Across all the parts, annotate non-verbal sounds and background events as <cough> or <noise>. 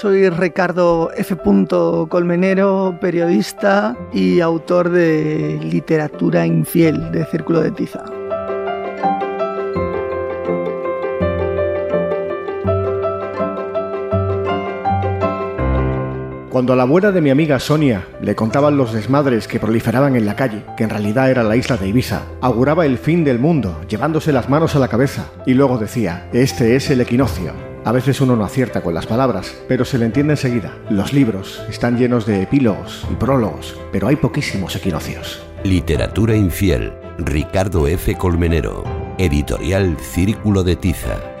Soy Ricardo F. Colmenero, periodista y autor de Literatura Infiel de Círculo de Tiza. Cuando a la abuela de mi amiga Sonia le contaban los desmadres que proliferaban en la calle, que en realidad era la isla de Ibiza, auguraba el fin del mundo, llevándose las manos a la cabeza, y luego decía, este es el equinoccio, a veces uno no acierta con las palabras, pero se le entiende enseguida. Los libros están llenos de epílogos y prólogos, pero hay poquísimos equinoccios. Literatura infiel. Ricardo F. Colmenero. Editorial Círculo de Tiza.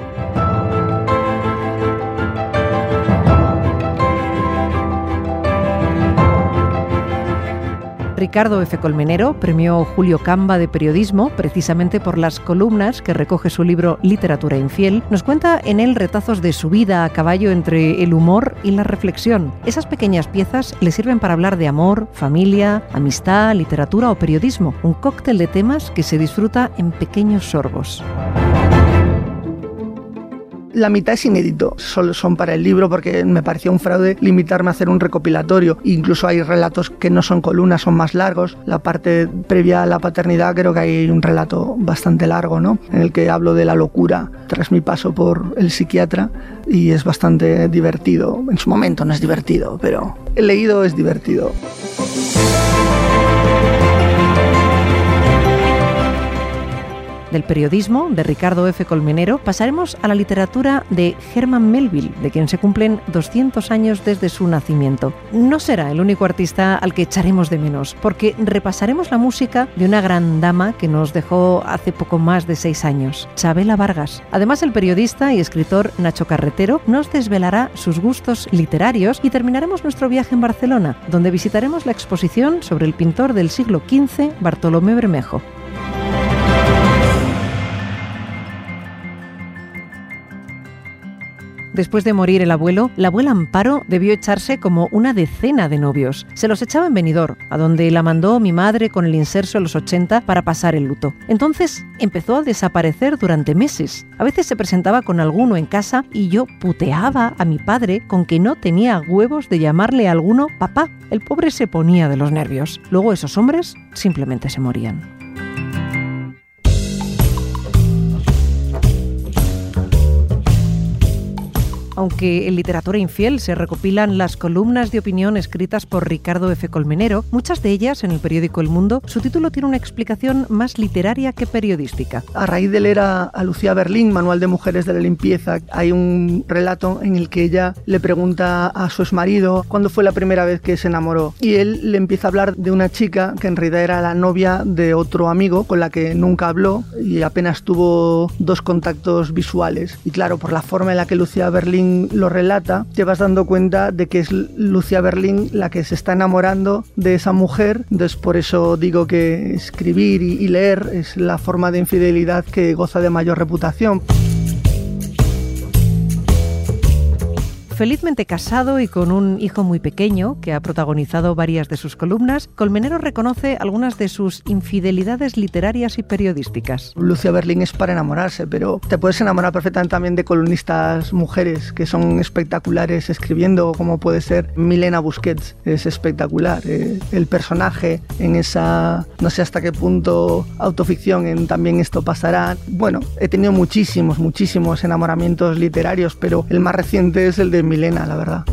Ricardo F. Colmenero premió Julio Camba de Periodismo precisamente por las columnas que recoge su libro Literatura Infiel. Nos cuenta en él retazos de su vida a caballo entre el humor y la reflexión. Esas pequeñas piezas le sirven para hablar de amor, familia, amistad, literatura o periodismo. Un cóctel de temas que se disfruta en pequeños sorbos. La mitad es inédito, solo son para el libro porque me parecía un fraude limitarme a hacer un recopilatorio. Incluso hay relatos que no son columnas, son más largos. La parte previa a la paternidad creo que hay un relato bastante largo, ¿no? En el que hablo de la locura tras mi paso por el psiquiatra y es bastante divertido. En su momento no es divertido, pero el leído es divertido. Del periodismo de Ricardo F. Colmenero pasaremos a la literatura de Herman Melville, de quien se cumplen 200 años desde su nacimiento. No será el único artista al que echaremos de menos, porque repasaremos la música de una gran dama que nos dejó hace poco más de seis años, Chabela Vargas. Además, el periodista y escritor Nacho Carretero nos desvelará sus gustos literarios y terminaremos nuestro viaje en Barcelona, donde visitaremos la exposición sobre el pintor del siglo XV, Bartolomé Bermejo. Después de morir el abuelo, la abuela Amparo debió echarse como una decena de novios. Se los echaba en Benidorm, a donde la mandó mi madre con el inserso en los 80 para pasar el luto. Entonces empezó a desaparecer durante meses. A veces se presentaba con alguno en casa y yo puteaba a mi padre con que no tenía huevos de llamarle a alguno papá. El pobre se ponía de los nervios. Luego esos hombres simplemente se morían. Aunque en Literatura Infiel se recopilan las columnas de opinión escritas por Ricardo F. Colmenero, muchas de ellas en el periódico El Mundo, su título tiene una explicación más literaria que periodística. A raíz de leer a, Lucía Berlín, Manual de Mujeres de la Limpieza, hay un relato en el que ella le pregunta a su exmarido cuándo fue la primera vez que se enamoró. Y él le empieza a hablar de una chica que en realidad era la novia de otro amigo con la que nunca habló y apenas tuvo dos contactos visuales. Y claro, por la forma en la que Lucía Berlín lo relata, te vas dando cuenta de que es Lucia Berlín la que se está enamorando de esa mujer. Entonces, por eso digo que escribir y leer es la forma de infidelidad que goza de mayor reputación. Felizmente casado y con un hijo muy pequeño que ha protagonizado varias de sus columnas, Colmenero reconoce algunas de sus infidelidades literarias y periodísticas. Lucia Berlín es para enamorarse, pero te puedes enamorar perfectamente también de columnistas mujeres que son espectaculares escribiendo, como puede ser Milena Busquets, es espectacular. Eh, el personaje en esa, no sé hasta qué punto, autoficción en También esto pasará. Bueno, he tenido muchísimos, muchísimos enamoramientos literarios, pero el más reciente es el de Milena, la verdad.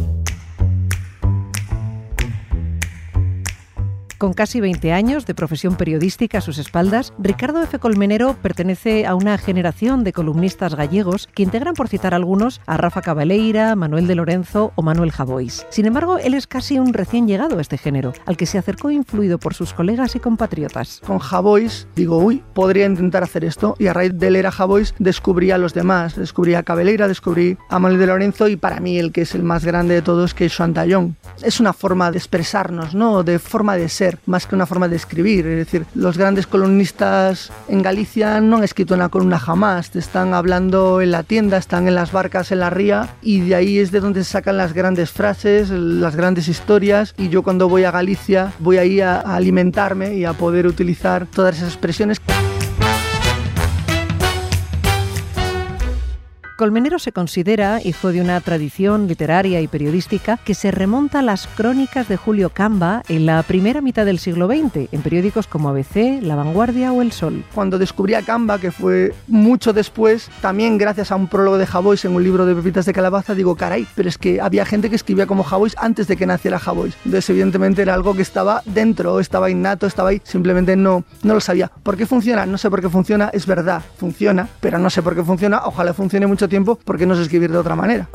Con casi 20 años de profesión periodística a sus espaldas, Ricardo F. Colmenero pertenece a una generación de columnistas gallegos que integran, por citar algunos, a Rafa Cabaleira, Manuel de Lorenzo o Manuel Javois. Sin embargo, él es casi un recién llegado a este género, al que se acercó influido por sus colegas y compatriotas. Con Javois digo, uy, podría intentar hacer esto, y a raíz de leer a Javois descubrí a los demás, descubrí a Cabaleira, descubrí a Manuel de Lorenzo y para mí el que es el más grande de todos que es Joan Es una forma de expresarnos, ¿no? De forma de ser más que una forma de escribir. Es decir, los grandes columnistas en Galicia no han escrito una columna jamás, te están hablando en la tienda, están en las barcas en la ría y de ahí es de donde se sacan las grandes frases, las grandes historias y yo cuando voy a Galicia voy ahí a alimentarme y a poder utilizar todas esas expresiones. Colmenero se considera hijo de una tradición literaria y periodística que se remonta a las crónicas de Julio Camba en la primera mitad del siglo XX, en periódicos como ABC, La Vanguardia o El Sol. Cuando descubrí a Camba, que fue mucho después, también gracias a un prólogo de Javois en un libro de pepitas de calabaza, digo, caray, pero es que había gente que escribía como Javois antes de que naciera Javois. Entonces, evidentemente era algo que estaba dentro, estaba innato, estaba ahí, simplemente no, no lo sabía. ¿Por qué funciona? No sé por qué funciona, es verdad, funciona, pero no sé por qué funciona, ojalá funcione mucho tiempo porque no sé escribir de otra manera.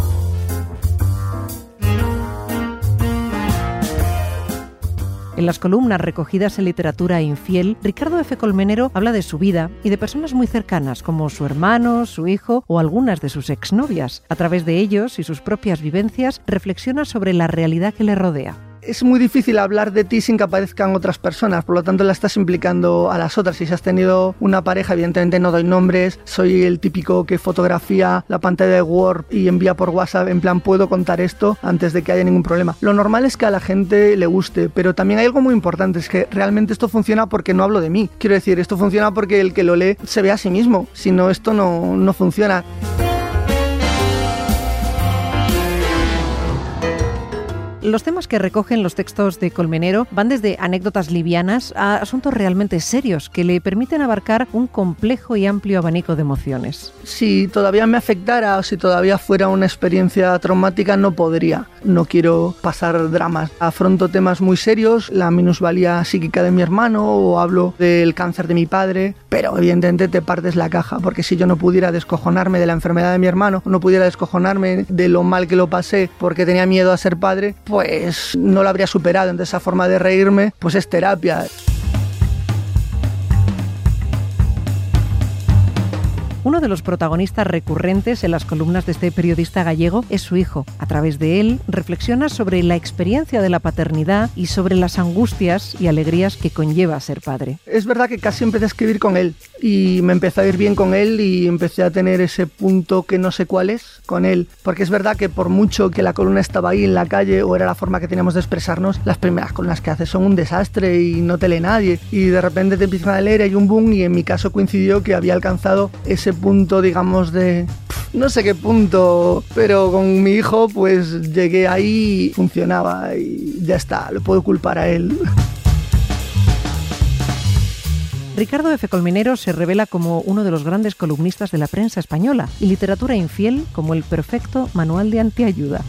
En las columnas recogidas en literatura infiel, Ricardo F. Colmenero habla de su vida y de personas muy cercanas, como su hermano, su hijo o algunas de sus exnovias. A través de ellos y sus propias vivencias, reflexiona sobre la realidad que le rodea es muy difícil hablar de ti sin que aparezcan otras personas, por lo tanto la estás implicando a las otras. Si has tenido una pareja, evidentemente no doy nombres, soy el típico que fotografía la pantalla de Word y envía por WhatsApp, en plan puedo contar esto antes de que haya ningún problema. Lo normal es que a la gente le guste, pero también hay algo muy importante, es que realmente esto funciona porque no hablo de mí. Quiero decir, esto funciona porque el que lo lee se ve a sí mismo, si no esto no, no funciona. Los temas que recogen los textos de Colmenero van desde anécdotas livianas a asuntos realmente serios que le permiten abarcar un complejo y amplio abanico de emociones. Si todavía me afectara o si todavía fuera una experiencia traumática, no podría. No quiero pasar dramas. Afronto temas muy serios, la minusvalía psíquica de mi hermano o hablo del cáncer de mi padre, pero evidentemente te partes la caja, porque si yo no pudiera descojonarme de la enfermedad de mi hermano, no pudiera descojonarme de lo mal que lo pasé porque tenía miedo a ser padre, pues no lo habría superado. Entonces esa forma de reírme, pues es terapia. Uno de los protagonistas recurrentes en las columnas de este periodista gallego es su hijo. A través de él reflexiona sobre la experiencia de la paternidad y sobre las angustias y alegrías que conlleva ser padre. Es verdad que casi empecé a escribir con él y me empecé a ir bien con él y empecé a tener ese punto que no sé cuál es con él. Porque es verdad que por mucho que la columna estaba ahí en la calle o era la forma que teníamos de expresarnos, las primeras columnas que haces son un desastre y no te lee nadie. Y de repente te empiezan a leer, hay un boom y en mi caso coincidió que había alcanzado ese punto, digamos, de... No sé qué punto, pero con mi hijo pues llegué ahí y funcionaba y ya está, lo puedo culpar a él. Ricardo F. Colmenero se revela como uno de los grandes columnistas de la prensa española y literatura infiel como el perfecto manual de antiayuda.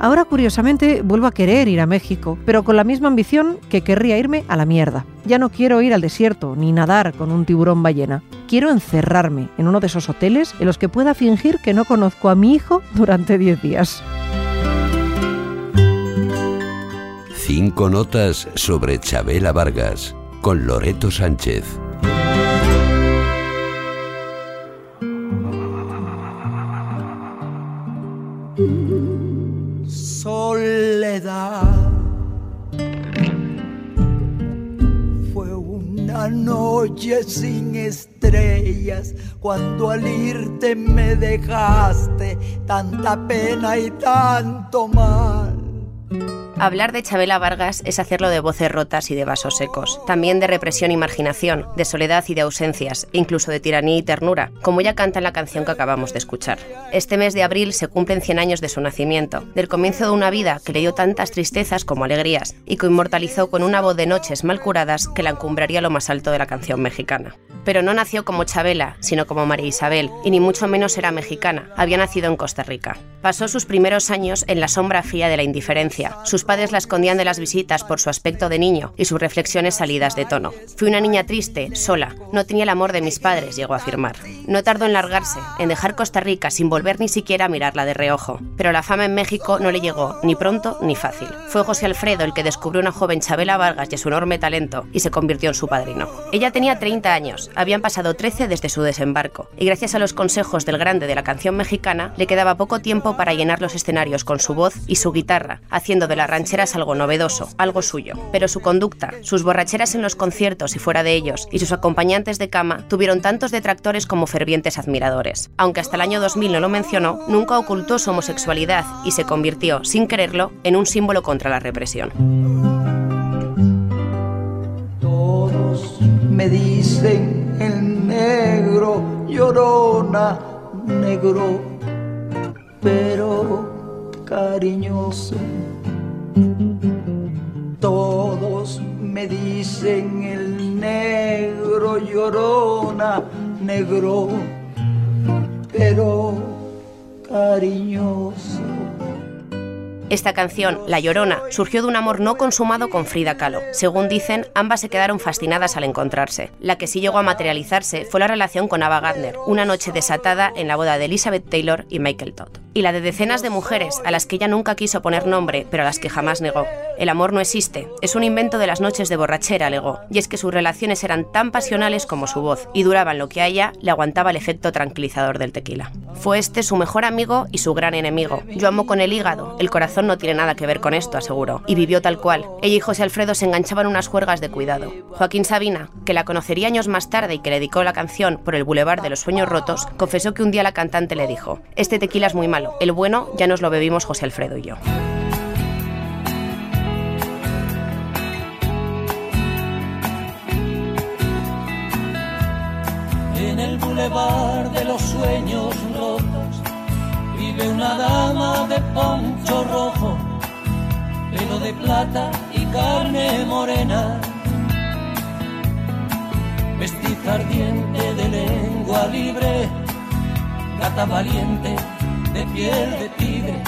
Ahora, curiosamente, vuelvo a querer ir a México, pero con la misma ambición que querría irme a la mierda. Ya no quiero ir al desierto ni nadar con un tiburón ballena. Quiero encerrarme en uno de esos hoteles en los que pueda fingir que no conozco a mi hijo durante 10 días. Cinco notas sobre Chabela Vargas con Loreto Sánchez. Fue una noche sin estrellas cuando al irte me dejaste tanta pena y tanto mal. Hablar de Chabela Vargas es hacerlo de voces rotas y de vasos secos, también de represión y marginación, de soledad y de ausencias, incluso de tiranía y ternura, como ella canta en la canción que acabamos de escuchar. Este mes de abril se cumplen 100 años de su nacimiento, del comienzo de una vida que le dio tantas tristezas como alegrías, y que inmortalizó con una voz de noches mal curadas que la encumbraría lo más alto de la canción mexicana. Pero no nació como Chabela, sino como María Isabel, y ni mucho menos era mexicana, había nacido en Costa Rica. Pasó sus primeros años en la sombra fría de la indiferencia. Sus padres la escondían de las visitas por su aspecto de niño y sus reflexiones salidas de tono. Fui una niña triste, sola, no tenía el amor de mis padres, llegó a afirmar. No tardó en largarse, en dejar Costa Rica sin volver ni siquiera a mirarla de reojo. Pero la fama en México no le llegó ni pronto ni fácil. Fue José Alfredo el que descubrió una joven Chabela Vargas y su enorme talento y se convirtió en su padrino. Ella tenía 30 años habían pasado 13 desde su desembarco, y gracias a los consejos del grande de la canción mexicana, le quedaba poco tiempo para llenar los escenarios con su voz y su guitarra, haciendo de rancheras algo novedoso, algo suyo. Pero su conducta, sus borracheras en los conciertos y fuera de ellos, y sus acompañantes de cama, tuvieron tantos detractores como fervientes admiradores. Aunque hasta el año 2000 no lo mencionó, nunca ocultó su homosexualidad y se convirtió, sin quererlo, en un símbolo contra la represión. Todos me dicen el negro, llorona, negro, pero cariñoso. Todos me dicen el negro, llorona, negro, pero cariñoso. Esta canción, La Llorona, surgió de un amor no consumado con Frida Kahlo. Según dicen, ambas se quedaron fascinadas al encontrarse. La que sí llegó a materializarse fue la relación con Ava Gardner, una noche desatada en la boda de Elizabeth Taylor y Michael Todd. Y la de decenas de mujeres a las que ella nunca quiso poner nombre, pero a las que jamás negó. El amor no existe, es un invento de las noches de borrachera, alegó, y es que sus relaciones eran tan pasionales como su voz, y duraban lo que a ella le aguantaba el efecto tranquilizador del tequila. Fue este su mejor amigo y su gran enemigo. Yo amo con el hígado, el corazón no tiene nada que ver con esto, aseguró, y vivió tal cual. Ella y José Alfredo se enganchaban unas juergas de cuidado. Joaquín Sabina, que la conocería años más tarde y que le dedicó la canción por el Boulevard de los Sueños Rotos, confesó que un día la cantante le dijo, este tequila es muy malo, el bueno ya nos lo bebimos José Alfredo y yo. En el bulevar de los sueños rotos vive una dama de poncho rojo, pelo de plata y carne morena, vestiza ardiente de lengua libre, gata valiente de piel de tigre,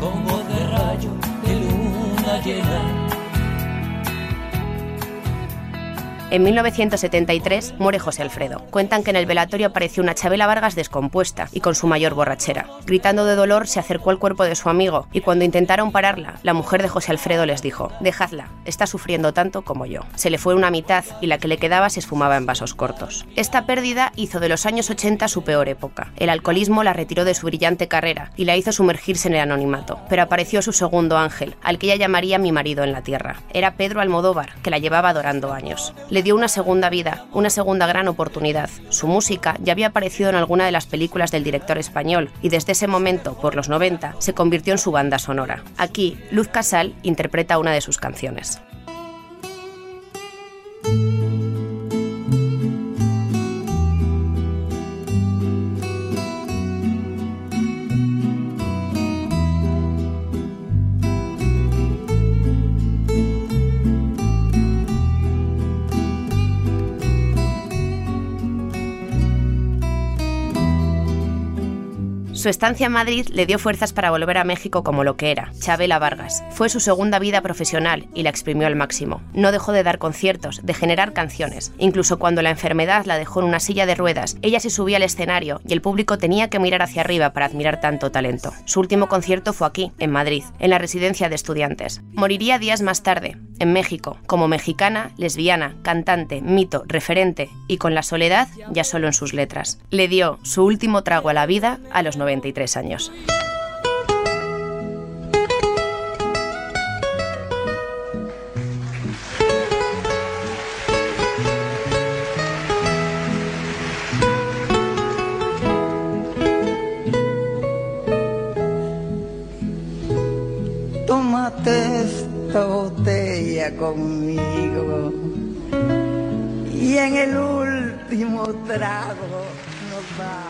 con voz de rayo de luna llena. En 1973 muere José Alfredo. Cuentan que en el velatorio apareció una Chabela Vargas descompuesta y con su mayor borrachera. Gritando de dolor, se acercó al cuerpo de su amigo y cuando intentaron pararla, la mujer de José Alfredo les dijo, dejadla, está sufriendo tanto como yo. Se le fue una mitad y la que le quedaba se esfumaba en vasos cortos. Esta pérdida hizo de los años 80 su peor época. El alcoholismo la retiró de su brillante carrera y la hizo sumergirse en el anonimato. Pero apareció su segundo ángel, al que ella llamaría mi marido en la tierra. Era Pedro Almodóvar, que la llevaba adorando años dio una segunda vida, una segunda gran oportunidad. Su música ya había aparecido en alguna de las películas del director español y desde ese momento, por los 90, se convirtió en su banda sonora. Aquí, Luz Casal interpreta una de sus canciones. Su estancia en Madrid le dio fuerzas para volver a México como lo que era, Chabela Vargas. Fue su segunda vida profesional y la exprimió al máximo. No dejó de dar conciertos, de generar canciones. Incluso cuando la enfermedad la dejó en una silla de ruedas, ella se subía al escenario y el público tenía que mirar hacia arriba para admirar tanto talento. Su último concierto fue aquí, en Madrid, en la residencia de estudiantes. Moriría días más tarde, en México, como mexicana, lesbiana, cantante, mito, referente y con la soledad ya solo en sus letras. Le dio su último trago a la vida a los 93 años. Tómate esta botella conmigo y en el último trago nos.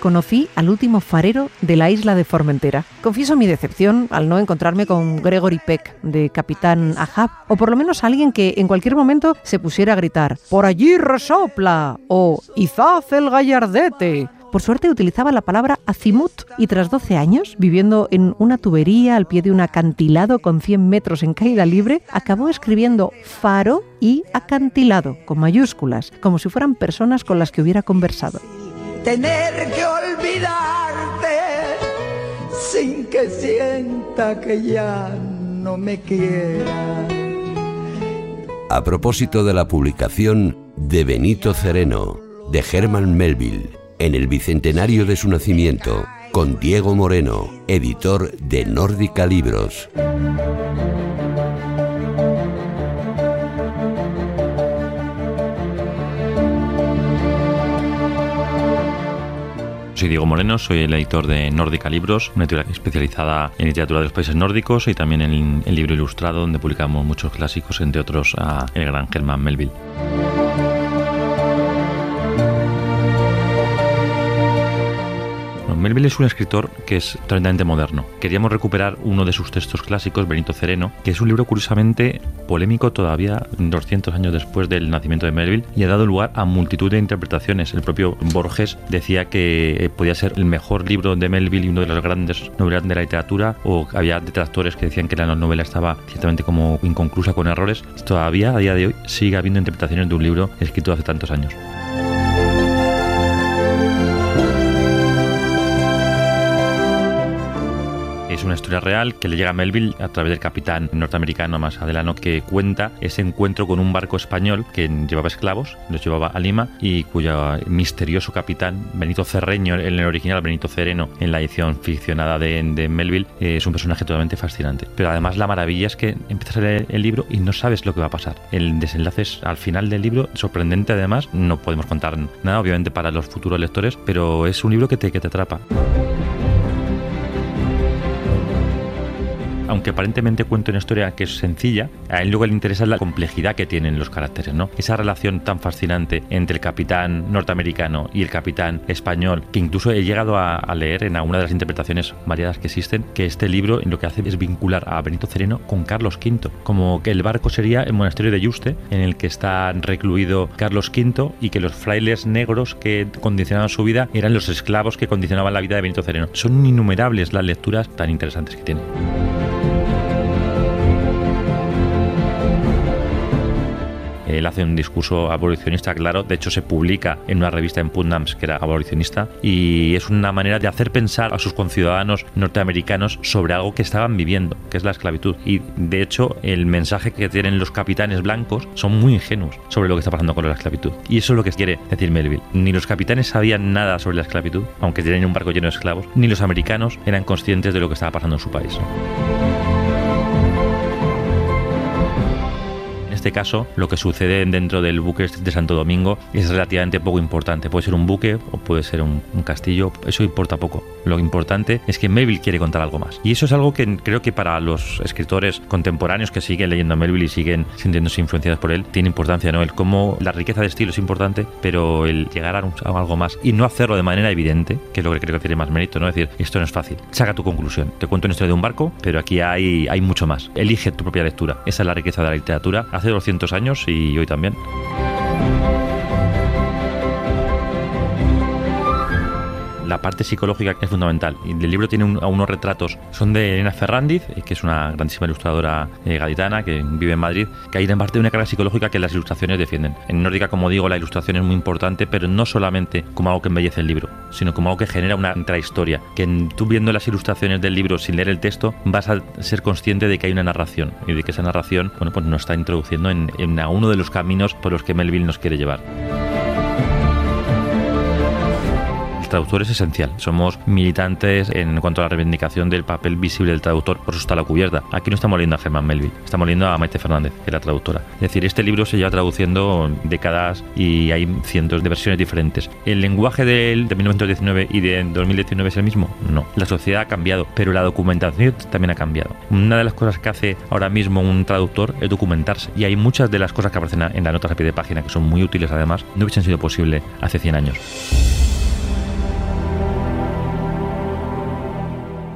Conocí al último farero de la isla de Formentera. Confieso mi decepción al no encontrarme con Gregory Peck, de Capitán Ahab, o por lo menos alguien que en cualquier momento se pusiera a gritar ¡Por allí resopla! o ¡Izaz el gallardete! Por suerte utilizaba la palabra azimut y tras 12 años, viviendo en una tubería al pie de un acantilado con 100 metros en caída libre, acabó escribiendo faro y acantilado con mayúsculas, como si fueran personas con las que hubiera conversado. Tener que olvidarte sin que sienta que ya no me quiera. A propósito de la publicación de Benito Cereno, de Herman Melville, en el bicentenario de su nacimiento, con Diego Moreno, editor de Nórdica Libros. Soy Diego Moreno, soy el editor de Nórdica Libros, una editorial especializada en literatura de los países nórdicos y también en el libro ilustrado, donde publicamos muchos clásicos, entre otros el gran Germán Melville. Melville es un escritor que es totalmente moderno. Queríamos recuperar uno de sus textos clásicos, Benito Cereno, que es un libro curiosamente polémico todavía 200 años después del nacimiento de Melville y ha dado lugar a multitud de interpretaciones. El propio Borges decía que eh, podía ser el mejor libro de Melville y uno de los grandes novelas de la literatura, o había detractores que decían que la novela estaba ciertamente como inconclusa con errores. Todavía a día de hoy sigue habiendo interpretaciones de un libro escrito hace tantos años. Es una historia real que le llega a Melville a través del capitán norteamericano más adelante que cuenta ese encuentro con un barco español que llevaba esclavos, los llevaba a Lima y cuyo misterioso capitán, Benito Cerreño, en el original Benito Cereno, en la edición ficcionada de, Melville, es un personaje totalmente fascinante. Pero además la maravilla es que empiezas a leer el libro y no sabes lo que va a pasar. El desenlace es al final del libro sorprendente además, no podemos contar nada obviamente para los futuros lectores, pero es un libro que te, que te atrapa. Aunque aparentemente cuenta una historia que es sencilla, a él luego le interesa la complejidad que tienen los caracteres, ¿no? Esa relación tan fascinante entre el capitán norteamericano y el capitán español, que incluso he llegado a, leer en alguna de las interpretaciones variadas que existen, que este libro lo que hace es vincular a Benito Cereno con Carlos V, como que el barco sería el monasterio de Yuste, en el que está recluido Carlos V y que los frailes negros que condicionaban su vida eran los esclavos que condicionaban la vida de Benito Cereno. Son innumerables las lecturas tan interesantes que tiene. Él hace un discurso abolicionista, claro. De hecho, se publica en una revista en Putnams que era abolicionista y es una manera de hacer pensar a sus conciudadanos norteamericanos sobre algo que estaban viviendo, que es la esclavitud. Y de hecho, el mensaje que tienen los capitanes blancos son muy ingenuos sobre lo que está pasando con la esclavitud. Y eso es lo que quiere decir Melville. Ni los capitanes sabían nada sobre la esclavitud, aunque tenían un barco lleno de esclavos, ni los americanos eran conscientes de lo que estaba pasando en su país. Este caso, lo que sucede dentro del buque de Santo Domingo es relativamente poco importante. Puede ser un buque o puede ser un, castillo, eso importa poco. Lo importante es que Melville quiere contar algo más. Y eso es algo que creo que para los escritores contemporáneos que siguen leyendo a Melville y siguen sintiéndose influenciados por él, tiene importancia, ¿no? El cómo la riqueza de estilo es importante, pero el llegar a, algo más y no hacerlo de manera evidente, que es lo que creo que tiene más mérito, ¿no? Es decir, esto no es fácil. Saca tu conclusión. Te cuento una historia de un barco, pero aquí hay, hay mucho más. Elige tu propia lectura. Esa es la riqueza de la literatura. 200 años y hoy también. La parte psicológica es fundamental. Y el libro tiene unos retratos, son de Elena Ferrandiz, eh, que es una grandísima ilustradora eh, gaditana que vive en Madrid, que hay en parte de una carga psicológica que las ilustraciones defienden. En Nórdica, como digo, la ilustración es muy importante, pero no solamente como algo que embellece el libro, sino como algo que genera una intrahistoria. Que tú viendo las ilustraciones del libro sin leer el texto, vas a ser consciente de que hay una narración y de que esa narración, bueno, pues nos está introduciendo en, en uno de los caminos por los que Melville nos quiere llevar. Traductor es esencial. Somos militantes en cuanto a la reivindicación del papel visible del traductor, por eso está la cubierta. Aquí no estamos leyendo a Germán Melville, estamos leyendo a Maite Fernández, que es la traductora. Es decir, este libro se lleva traduciendo décadas y hay cientos de versiones diferentes. ¿El lenguaje de, de 1919 y de 2019 es el mismo? No. La sociedad ha cambiado, pero la documentación también ha cambiado. Una de las cosas que hace ahora mismo un traductor es documentarse. Y hay muchas de las cosas que aparecen en la nota a pie de página, que son muy útiles además, no hubiesen sido posible hace 100 años.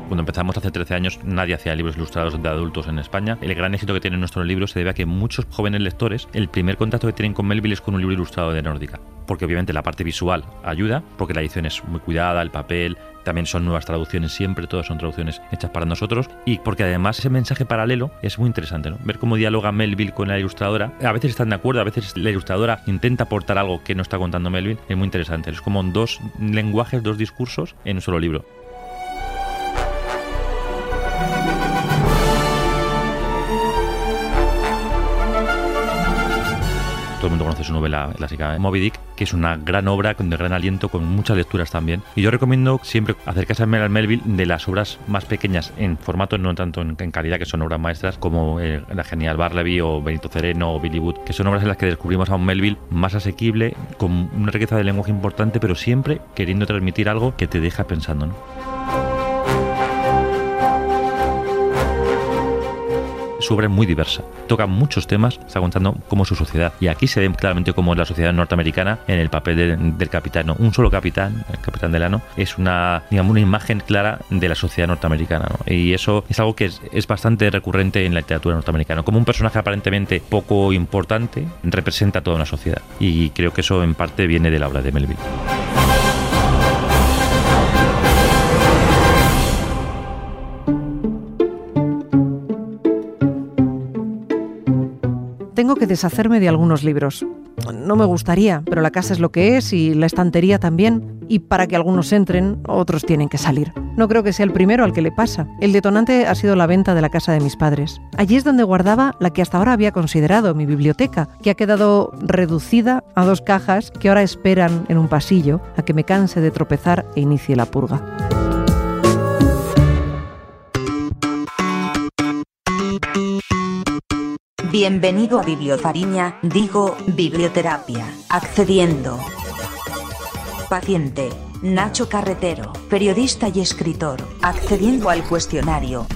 Cuando empezamos hace 13 años nadie hacía libros ilustrados de adultos en España. El gran éxito que tiene nuestro libro se debe a que muchos jóvenes lectores, el primer contacto que tienen con Melville es con un libro ilustrado de Nórdica. Porque obviamente la parte visual ayuda, porque la edición es muy cuidada, el papel, también son nuevas traducciones siempre, todas son traducciones hechas para nosotros y porque además ese mensaje paralelo es muy interesante, ¿no? Ver cómo dialoga Melville con la ilustradora. A veces están de acuerdo, a veces la ilustradora intenta aportar algo que no está contando Melville, es muy interesante. Es como dos lenguajes, dos discursos en un solo libro. Todo el mundo conoce su novela clásica Moby Dick, que es una gran obra de gran aliento, con muchas lecturas también. Y yo recomiendo siempre acercarse a Melville de las obras más pequeñas en formato, no tanto en, calidad, que son obras maestras, como eh, la genial Barleby o Benito Cereno o Billy Wood, que son obras en las que descubrimos a un Melville más asequible, con una riqueza de lenguaje importante, pero siempre queriendo transmitir algo que te deja pensando. ¿no? Su obra es muy diversa. Toca muchos temas, está contando cómo es su sociedad. Y aquí se ve claramente cómo es la sociedad norteamericana en el papel del capitán. Un solo capitán, el capitán Delano, es una, digamos, una imagen clara de la sociedad norteamericana. Y eso es algo que es, es bastante recurrente en la literatura norteamericana. Como un personaje aparentemente poco importante, representa toda una sociedad. Y creo que eso en parte viene de la obra de Melville. Tengo que deshacerme de algunos libros. No me gustaría, pero la casa es lo que es y la estantería también. Y para que algunos entren, otros tienen que salir. No creo que sea el primero al que le pasa. El detonante ha sido la venta de la casa de mis padres. Allí es donde guardaba la que hasta ahora había considerado mi biblioteca, que ha quedado reducida a dos cajas que ahora esperan en un pasillo a que me canse de tropezar e inicie la purga. Bienvenido a Bibliofariña, digo, biblioterapia, accediendo. Paciente, Nacho Carretero, periodista y escritor, accediendo al cuestionario.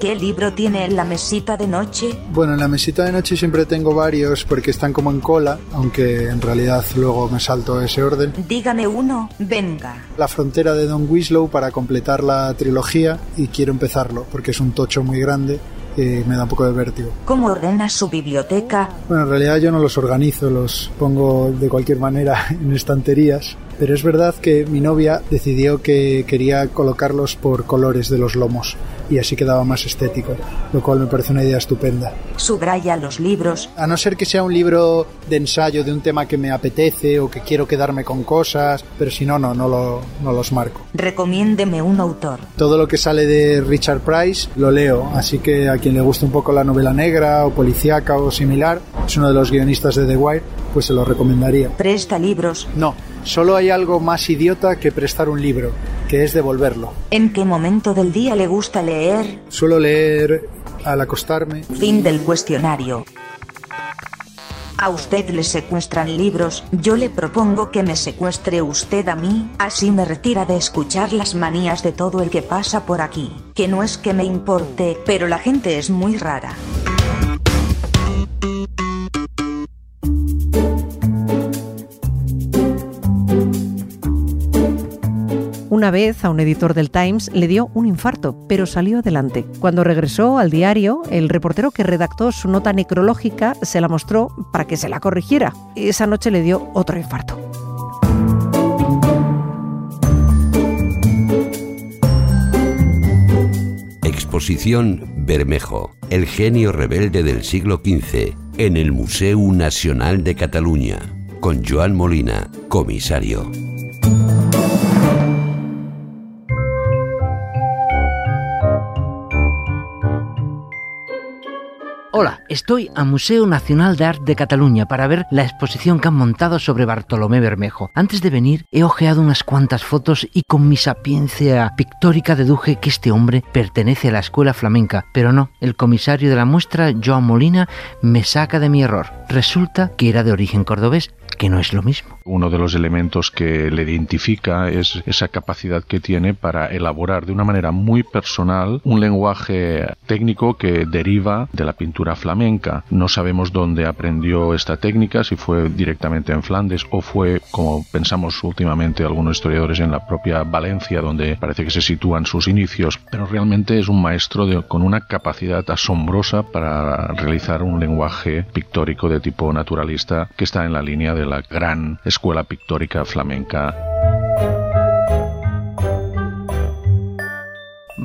¿Qué libro tiene en la mesita de noche? Bueno, en la mesita de noche siempre tengo varios porque están como en cola, aunque en realidad luego me salto ese orden. Dígame uno, venga. La frontera de Don Winslow para completar la trilogía y quiero empezarlo porque es un tocho muy grande me da un poco de vértigo. ¿Cómo ordena su biblioteca? Bueno, en realidad yo no los organizo, los pongo de cualquier manera <laughs> en estanterías pero es verdad que mi novia decidió que quería colocarlos por colores de los lomos y así quedaba más estético, lo cual me parece una idea estupenda. Subraya los libros. A no ser que sea un libro de ensayo de un tema que me apetece o que quiero quedarme con cosas, pero si no, no, no, lo, no los marco. Recomiéndeme un autor. Todo lo que sale de Richard Price lo leo, así que a quien le guste un poco la novela negra o policíaca o similar, es uno de los guionistas de The Wire, pues se lo recomendaría. ¿Presta libros? No, solo hay algo más idiota que prestar un libro, que es devolverlo. ¿En qué momento del día le gusta leer? Suelo leer al acostarme. Fin del cuestionario. A usted le secuestran libros, yo le propongo que me secuestre usted a mí, así me retira de escuchar las manías de todo el que pasa por aquí, que no es que me importe, pero la gente es muy rara. Una vez a un editor del Times le dio un infarto, pero salió adelante. Cuando regresó al diario, el reportero que redactó su nota necrológica se la mostró para que se la corrigiera. Esa noche le dio otro infarto. Exposición Bermejo, el genio rebelde del siglo XV, en el Museo Nacional de Cataluña, con Joan Molina, comisario. Hola, estoy a Museo Nacional de Arte de Cataluña para ver la exposición que han montado sobre Bartolomé Bermejo. Antes de venir he ojeado unas cuantas fotos y con mi sapiencia pictórica deduje que este hombre pertenece a la escuela flamenca, pero no, el comisario de la muestra, Joan Molina, me saca de mi error. Resulta que era de origen cordobés, que no es lo mismo. Uno de los elementos que le identifica es esa capacidad que tiene para elaborar de una manera muy personal un lenguaje técnico que deriva de la pintura flamenca. No sabemos dónde aprendió esta técnica, si fue directamente en Flandes o fue, como pensamos últimamente algunos historiadores, en la propia Valencia, donde parece que se sitúan sus inicios, pero realmente es un maestro con una capacidad asombrosa para realizar un lenguaje pictórico de tipo naturalista que está en la línea de la gran escuela pictórica flamenca.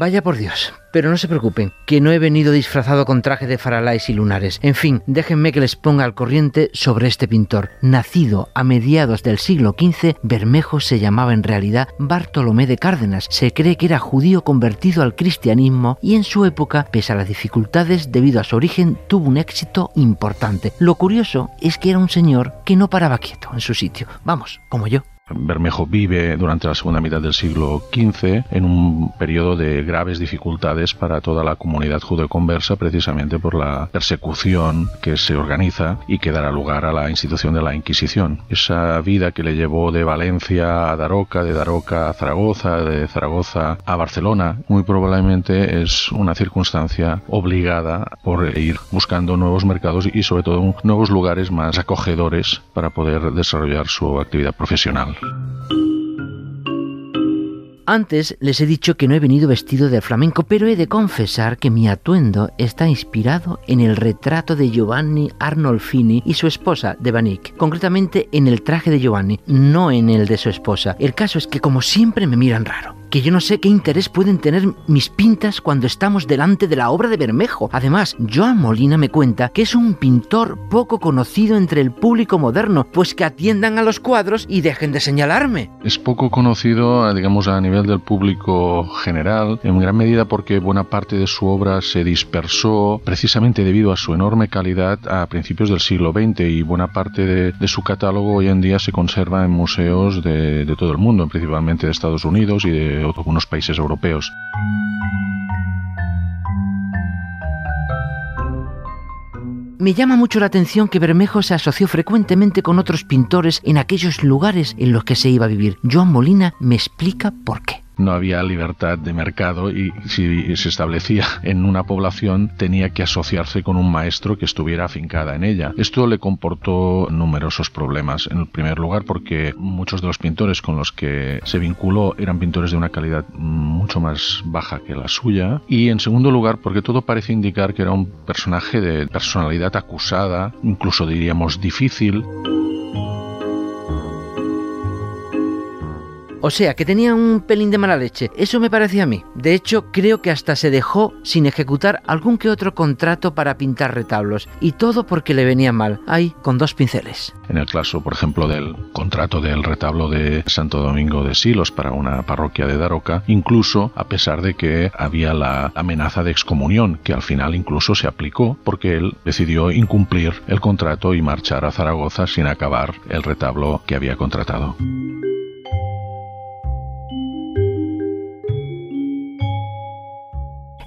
Vaya por Dios. Pero no se preocupen, que no he venido disfrazado con traje de faralaes y lunares. En fin, déjenme que les ponga al corriente sobre este pintor. Nacido a mediados del siglo XV, Bermejo se llamaba en realidad Bartolomé de Cárdenas. Se cree que era judío convertido al cristianismo y en su época, pese a las dificultades debido a su origen, tuvo un éxito importante. Lo curioso es que era un señor que no paraba quieto en su sitio. Vamos, como yo. Bermejo vive durante la segunda mitad del siglo XV en un periodo de graves dificultades para toda la comunidad judeoconversa precisamente por la persecución que se organiza y que dará lugar a la institución de la Inquisición. Esa vida que le llevó de Valencia a Daroca, de Daroca a Zaragoza, de Zaragoza a Barcelona, muy probablemente es una circunstancia obligada por ir buscando nuevos mercados y sobre todo nuevos lugares más acogedores para poder desarrollar su actividad profesional. Antes les he dicho que no he venido vestido de flamenco, pero he de confesar que mi atuendo está inspirado en el retrato de Giovanni Arnolfini y su esposa, Devanic, concretamente en el traje de Giovanni, no en el de su esposa. El caso es que como siempre me miran raro que yo no sé qué interés pueden tener mis pintas cuando estamos delante de la obra de Bermejo. Además, Joan Molina me cuenta que es un pintor poco conocido entre el público moderno, pues que atiendan a los cuadros y dejen de señalarme. Es poco conocido, digamos, a nivel del público general, en gran medida porque buena parte de su obra se dispersó precisamente debido a su enorme calidad a principios del siglo XX y buena parte de, su catálogo hoy en día se conserva en museos de, de todo el mundo, principalmente de Estados Unidos y de algunos países europeos. Me llama mucho la atención que Bermejo se asoció frecuentemente con otros pintores en aquellos lugares en los que se iba a vivir. Joan Molina me explica por qué no había libertad de mercado y si se establecía en una población tenía que asociarse con un maestro que estuviera afincada en ella. Esto le comportó numerosos problemas. En primer lugar porque muchos de los pintores con los que se vinculó eran pintores de una calidad mucho más baja que la suya y en segundo lugar porque todo parece indicar que era un personaje de personalidad acusada, incluso diríamos difícil. O sea, que tenía un pelín de mala leche. Eso me parecía a mí. De hecho, creo que hasta se dejó sin ejecutar algún que otro contrato para pintar retablos. Y todo porque le venía mal. Ahí, con dos pinceles. En el caso, por ejemplo, del contrato del retablo de Santo Domingo de Silos para una parroquia de Daroca, incluso a pesar de que había la amenaza de excomunión, que al final incluso se aplicó porque él decidió incumplir el contrato y marchar a Zaragoza sin acabar el retablo que había contratado.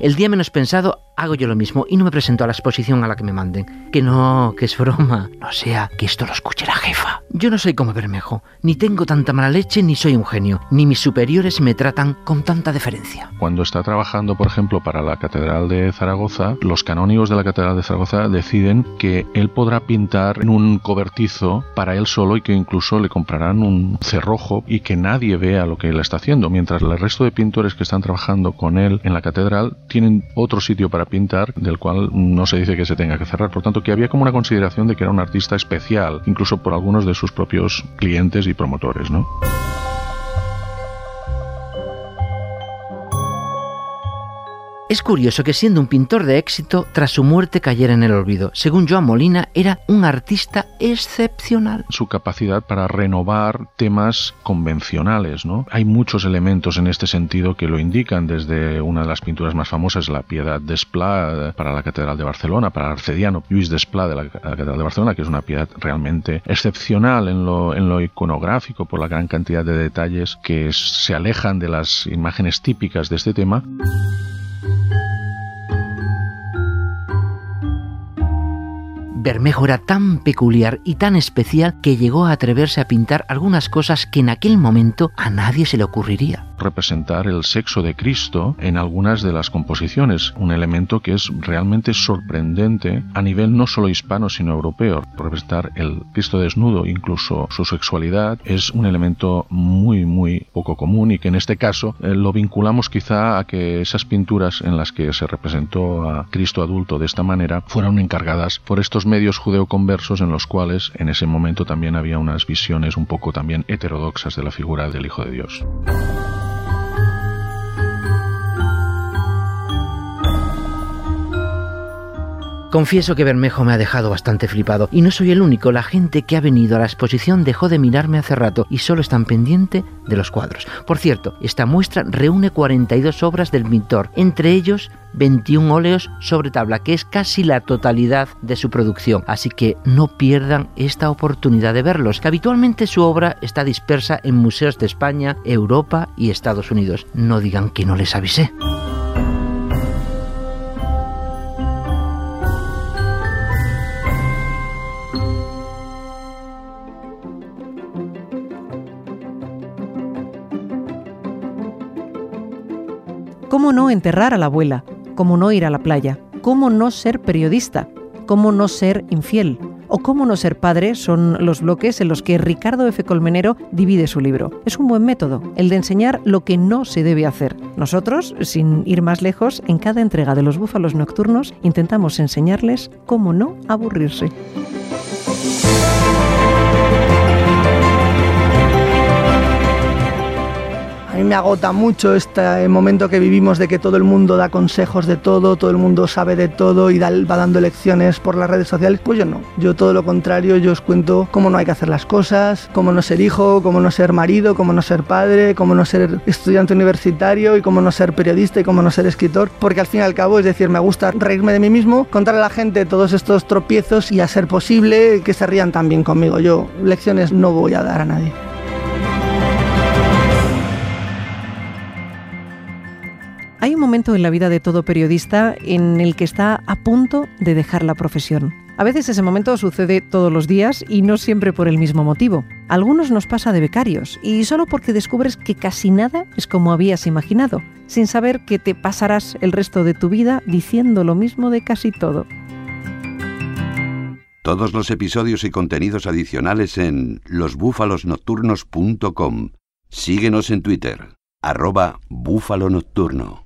El día menos pensado hago yo lo mismo y no me presento a la exposición a la que me manden. Que no, que es broma. No sea que esto lo escuche la jefa. Yo no soy como Bermejo, ni tengo tanta mala leche ni soy un genio, ni mis superiores me tratan con tanta deferencia. Cuando está trabajando, por ejemplo, para la Catedral de Zaragoza, los canónigos de la Catedral de Zaragoza deciden que él podrá pintar en un cobertizo para él solo y que incluso le comprarán un cerrojo y que nadie vea lo que él está haciendo, mientras el resto de pintores que están trabajando con él en la catedral tienen otro sitio para pintar del cual no se dice que se tenga que cerrar. Por tanto, que había como una consideración de que era un artista especial, incluso por algunos de sus propios clientes y promotores, ¿no? Es curioso que siendo un pintor de éxito, tras su muerte cayera en el olvido. Según Joan Molina, era un artista excepcional. Su capacidad para renovar temas convencionales, ¿no? Hay muchos elementos en este sentido que lo indican, desde una de las pinturas más famosas, la Piedad d'Esplà para la Catedral de Barcelona, para el arcediano Lluís d'Esplà de la Catedral de Barcelona, que es una piedad realmente excepcional en lo, en lo iconográfico por la gran cantidad de detalles que se alejan de las imágenes típicas de este tema. Bermejo era tan peculiar y tan especial que llegó a atreverse a pintar algunas cosas que en aquel momento a nadie se le ocurriría. Representar el sexo de Cristo en algunas de las composiciones, un elemento que es realmente sorprendente a nivel no solo hispano sino europeo. Representar el Cristo desnudo, incluso su sexualidad, es un elemento muy muy poco común y que en este caso eh, lo vinculamos quizá a que esas pinturas en las que se representó a Cristo adulto de esta manera fueron encargadas por estos medios judeoconversos en los cuales en ese momento también había unas visiones un poco también heterodoxas de la figura del Hijo de Dios. Confieso que Bermejo me ha dejado bastante flipado y no soy el único. La gente que ha venido a la exposición dejó de mirarme hace rato y solo están pendiente de los cuadros. Por cierto, esta muestra reúne 42 obras del pintor, entre ellos 21 óleos sobre tabla, que es casi la totalidad de su producción. Así que no pierdan esta oportunidad de verlos, que habitualmente su obra está dispersa en museos de España, Europa y Estados Unidos. No digan que no les avisé. ¿Cómo no enterrar a la abuela? ¿Cómo no ir a la playa? ¿Cómo no ser periodista? ¿Cómo no ser infiel? o cómo no ser padre son los bloques en los que Ricardo F. Colmenero divide su libro. Es un buen método, el de enseñar lo que no se debe hacer. Nosotros, sin ir más lejos, en cada entrega de los búfalos nocturnos intentamos enseñarles cómo no aburrirse. A mí me agota mucho este momento que vivimos de que todo el mundo da consejos de todo, todo el mundo sabe de todo y va dando lecciones por las redes sociales. Pues yo no. Yo todo lo contrario, yo os cuento cómo no hay que hacer las cosas, cómo no ser hijo, cómo no ser marido, cómo no ser padre, cómo no ser estudiante universitario y cómo no ser periodista y cómo no ser escritor. Porque al fin y al cabo, es decir, me gusta reírme de mí mismo, contarle a la gente todos estos tropiezos y a ser posible que se rían también conmigo. Yo lecciones no voy a dar a nadie. Hay un momento en la vida de todo periodista en el que está a punto de dejar la profesión. A veces ese momento sucede todos los días y no siempre por el mismo motivo. A algunos nos pasa de becarios y solo porque descubres que casi nada es como habías imaginado, sin saber que te pasarás el resto de tu vida diciendo lo mismo de casi todo. Todos los episodios y contenidos adicionales en losbúfalosnocturnos.com. Síguenos en Twitter, arroba búfalo nocturno.